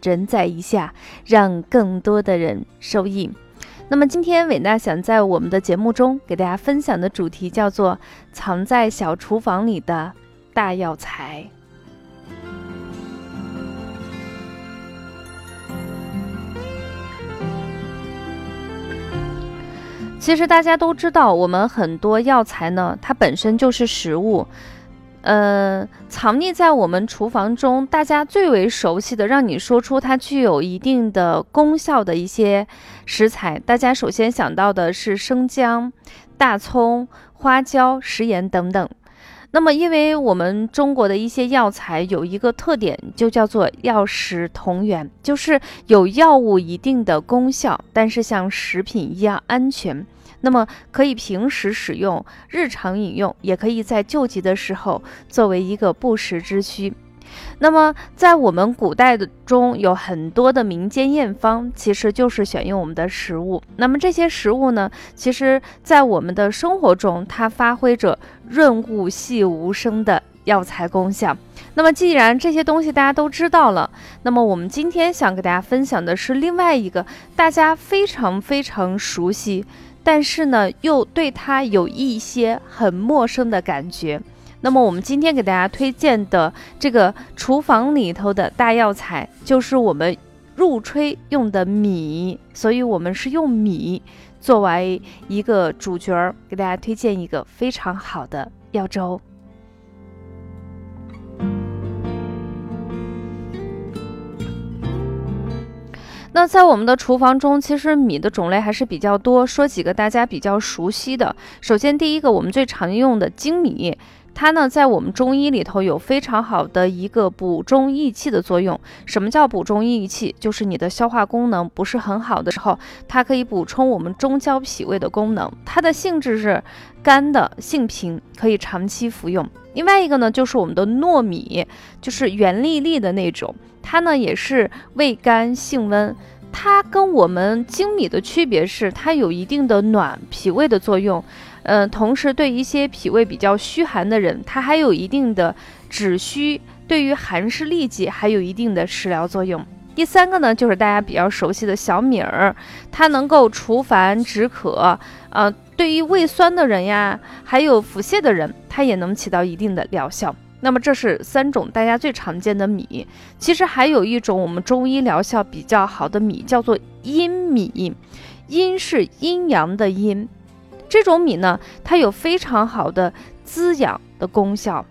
转载一下，让更多的人受益。那么今天伟娜想在我们的节目中给大家分享的主题叫做“藏在小厨房里的大药材”。其实大家都知道，我们很多药材呢，它本身就是食物。呃，藏匿在我们厨房中，大家最为熟悉的，让你说出它具有一定的功效的一些食材，大家首先想到的是生姜、大葱、花椒、食盐等等。那么，因为我们中国的一些药材有一个特点，就叫做药食同源，就是有药物一定的功效，但是像食品一样安全。那么可以平时使用、日常饮用，也可以在救急的时候作为一个不时之需。那么，在我们古代的中有很多的民间验方，其实就是选用我们的食物。那么这些食物呢，其实在我们的生活中，它发挥着润物细无声的药材功效。那么既然这些东西大家都知道了，那么我们今天想给大家分享的是另外一个大家非常非常熟悉，但是呢又对它有一些很陌生的感觉。那么我们今天给大家推荐的这个厨房里头的大药材，就是我们入炊用的米，所以我们是用米作为一个主角儿，给大家推荐一个非常好的药粥。那在我们的厨房中，其实米的种类还是比较多，说几个大家比较熟悉的。首先，第一个我们最常用的精米。它呢，在我们中医里头有非常好的一个补中益气的作用。什么叫补中益气？就是你的消化功能不是很好的时候，它可以补充我们中焦脾胃的功能。它的性质是甘的，性平，可以长期服用。另外一个呢，就是我们的糯米，就是圆粒粒的那种，它呢也是味甘性温。它跟我们精米的区别是，它有一定的暖脾胃的作用。嗯，同时对一些脾胃比较虚寒的人，它还有一定的止虚，对于寒湿痢疾还有一定的食疗作用。第三个呢，就是大家比较熟悉的小米儿，它能够除烦止渴，呃，对于胃酸的人呀，还有腹泻的人，它也能起到一定的疗效。那么这是三种大家最常见的米，其实还有一种我们中医疗效比较好的米，叫做阴米，阴是阴阳的阴。这种米呢，它有非常好的滋养的功效。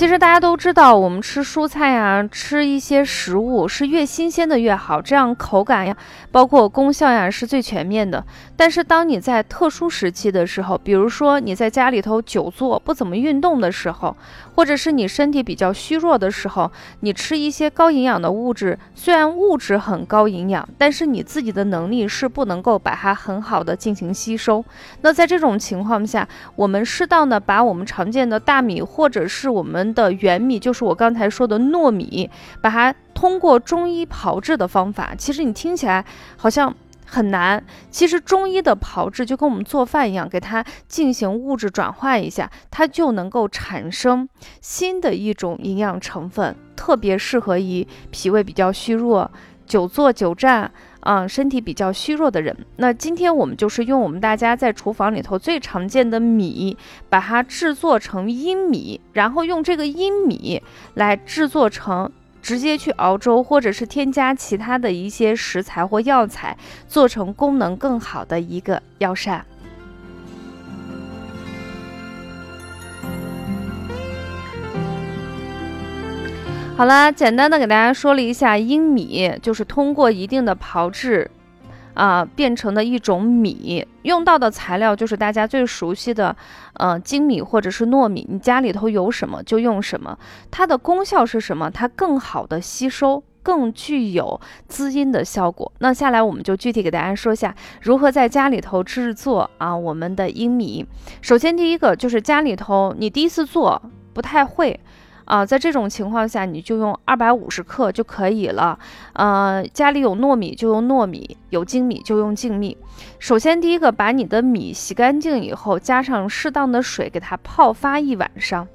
其实大家都知道，我们吃蔬菜呀，吃一些食物是越新鲜的越好，这样口感呀，包括功效呀是最全面的。但是当你在特殊时期的时候，比如说你在家里头久坐不怎么运动的时候，或者是你身体比较虚弱的时候，你吃一些高营养的物质，虽然物质很高营养，但是你自己的能力是不能够把它很好的进行吸收。那在这种情况下，我们适当的把我们常见的大米或者是我们的原米，就是我刚才说的糯米，把它通过中医炮制的方法，其实你听起来好像很难。其实中医的炮制就跟我们做饭一样，给它进行物质转化一下，它就能够产生新的一种营养成分，特别适合于脾胃比较虚弱、久坐久站。嗯，身体比较虚弱的人，那今天我们就是用我们大家在厨房里头最常见的米，把它制作成阴米，然后用这个阴米来制作成直接去熬粥，或者是添加其他的一些食材或药材，做成功能更好的一个药膳。好啦，简单的给大家说了一下，阴米就是通过一定的炮制，啊变成的一种米，用到的材料就是大家最熟悉的，呃，精米或者是糯米。你家里头有什么就用什么。它的功效是什么？它更好的吸收，更具有滋阴的效果。那下来我们就具体给大家说一下如何在家里头制作啊我们的粳米。首先第一个就是家里头你第一次做不太会。啊，在这种情况下，你就用二百五十克就可以了。呃，家里有糯米就用糯米，有精米就用精米。首先，第一个，把你的米洗干净以后，加上适当的水，给它泡发一晚上。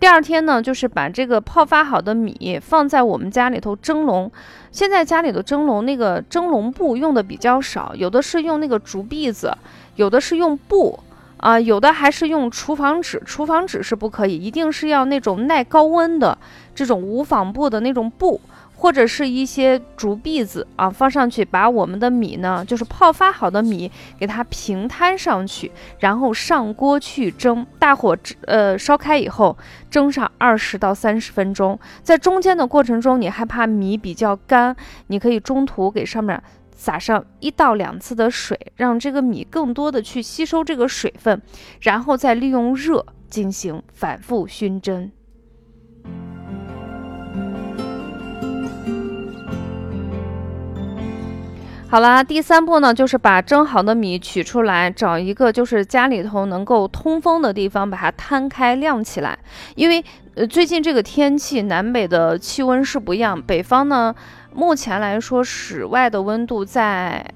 第二天呢，就是把这个泡发好的米放在我们家里头蒸笼。现在家里的蒸笼那个蒸笼布用的比较少，有的是用那个竹篦子，有的是用布。啊，有的还是用厨房纸，厨房纸是不可以，一定是要那种耐高温的这种无纺布的那种布，或者是一些竹篦子啊，放上去，把我们的米呢，就是泡发好的米，给它平摊上去，然后上锅去蒸，大火呃烧开以后，蒸上二十到三十分钟，在中间的过程中，你害怕米比较干，你可以中途给上面。撒上一到两次的水，让这个米更多的去吸收这个水分，然后再利用热进行反复熏蒸。好啦，第三步呢，就是把蒸好的米取出来，找一个就是家里头能够通风的地方，把它摊开晾起来。因为呃，最近这个天气，南北的气温是不一样，北方呢。目前来说，室外的温度在，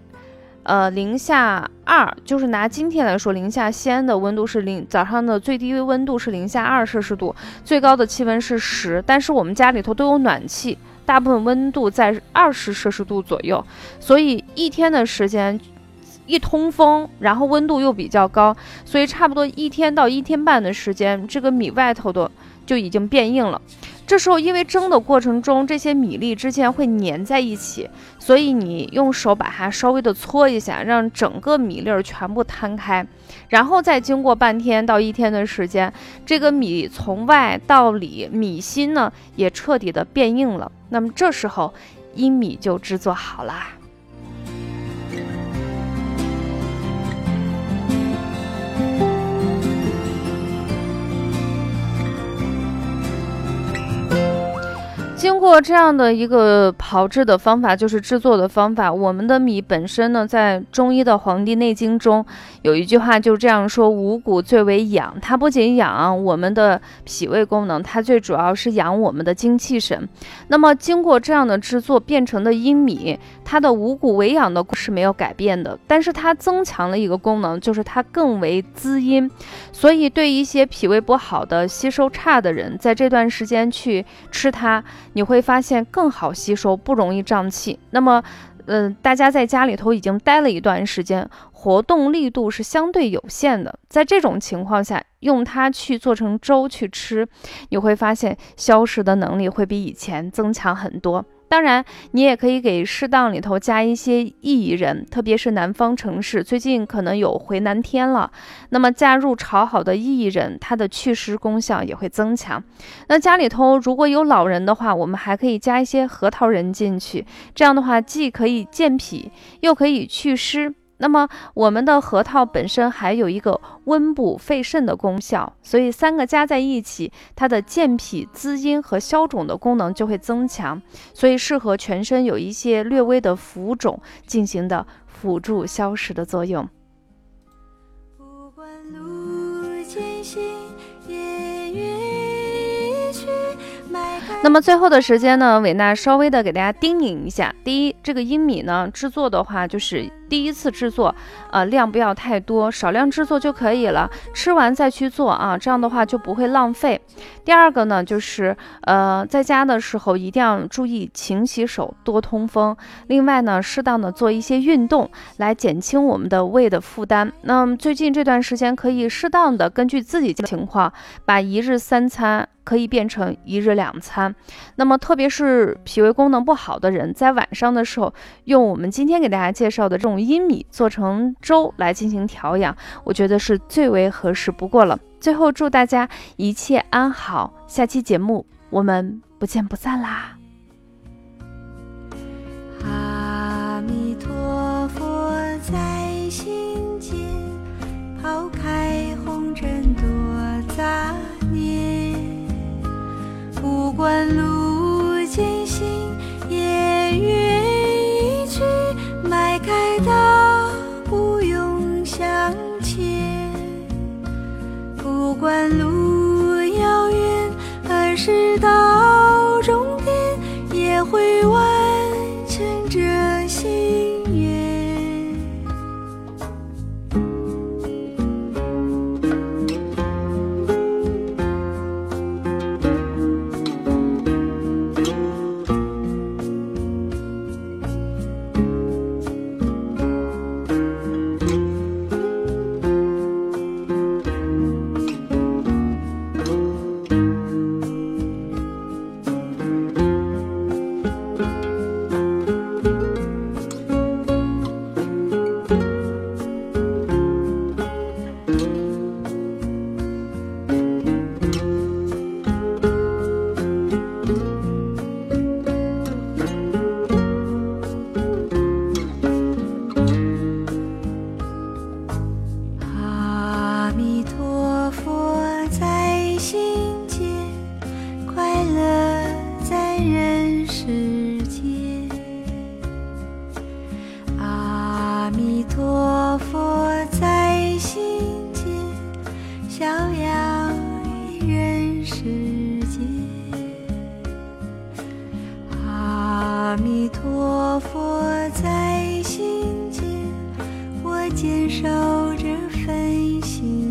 呃，零下二，就是拿今天来说，零下西安的温度是零，早上的最低温度是零下二摄氏度，最高的气温是十。但是我们家里头都有暖气，大部分温度在二十摄氏度左右，所以一天的时间一通风，然后温度又比较高，所以差不多一天到一天半的时间，这个米外头的就已经变硬了。这时候，因为蒸的过程中，这些米粒之间会粘在一起，所以你用手把它稍微的搓一下，让整个米粒儿全部摊开，然后再经过半天到一天的时间，这个米从外到里，米芯呢也彻底的变硬了。那么这时候，薏米就制作好了。过这样的一个炮制的方法，就是制作的方法。我们的米本身呢，在中医的《黄帝内经》中有一句话，就这样说：五谷最为养。它不仅养我们的脾胃功能，它最主要是养我们的精气神。那么经过这样的制作变成的阴米，它的五谷为养的是没有改变的，但是它增强了一个功能，就是它更为滋阴。所以对一些脾胃不好的、吸收差的人，在这段时间去吃它。你会会发现更好吸收，不容易胀气。那么，嗯，大家在家里头已经待了一段时间，活动力度是相对有限的。在这种情况下，用它去做成粥去吃，你会发现消食的能力会比以前增强很多。当然，你也可以给适当里头加一些薏仁，特别是南方城市，最近可能有回南天了。那么加入炒好的薏仁，它的祛湿功效也会增强。那家里头如果有老人的话，我们还可以加一些核桃仁进去，这样的话既可以健脾，又可以祛湿。那么我们的核桃本身还有一个温补肺肾的功效，所以三个加在一起，它的健脾滋阴和消肿的功能就会增强，所以适合全身有一些略微的浮肿进行的辅助消食的作用。不管路艰辛。那么最后的时间呢，伟娜稍微的给大家叮咛一下：第一，这个粳米呢制作的话，就是第一次制作，呃，量不要太多，少量制作就可以了，吃完再去做啊，这样的话就不会浪费。第二个呢，就是呃，在家的时候一定要注意勤洗手，多通风。另外呢，适当的做一些运动，来减轻我们的胃的负担。那么最近这段时间，可以适当的根据自己的情况，把一日三餐。可以变成一日两餐，那么特别是脾胃功能不好的人，在晚上的时候用我们今天给大家介绍的这种用薏米做成粥来进行调养，我觉得是最为合适不过了。最后祝大家一切安好，下期节目我们不见不散啦！阿弥陀佛，在心间，抛开红尘多杂念，不管路。不管路遥远还是到坚守着飞行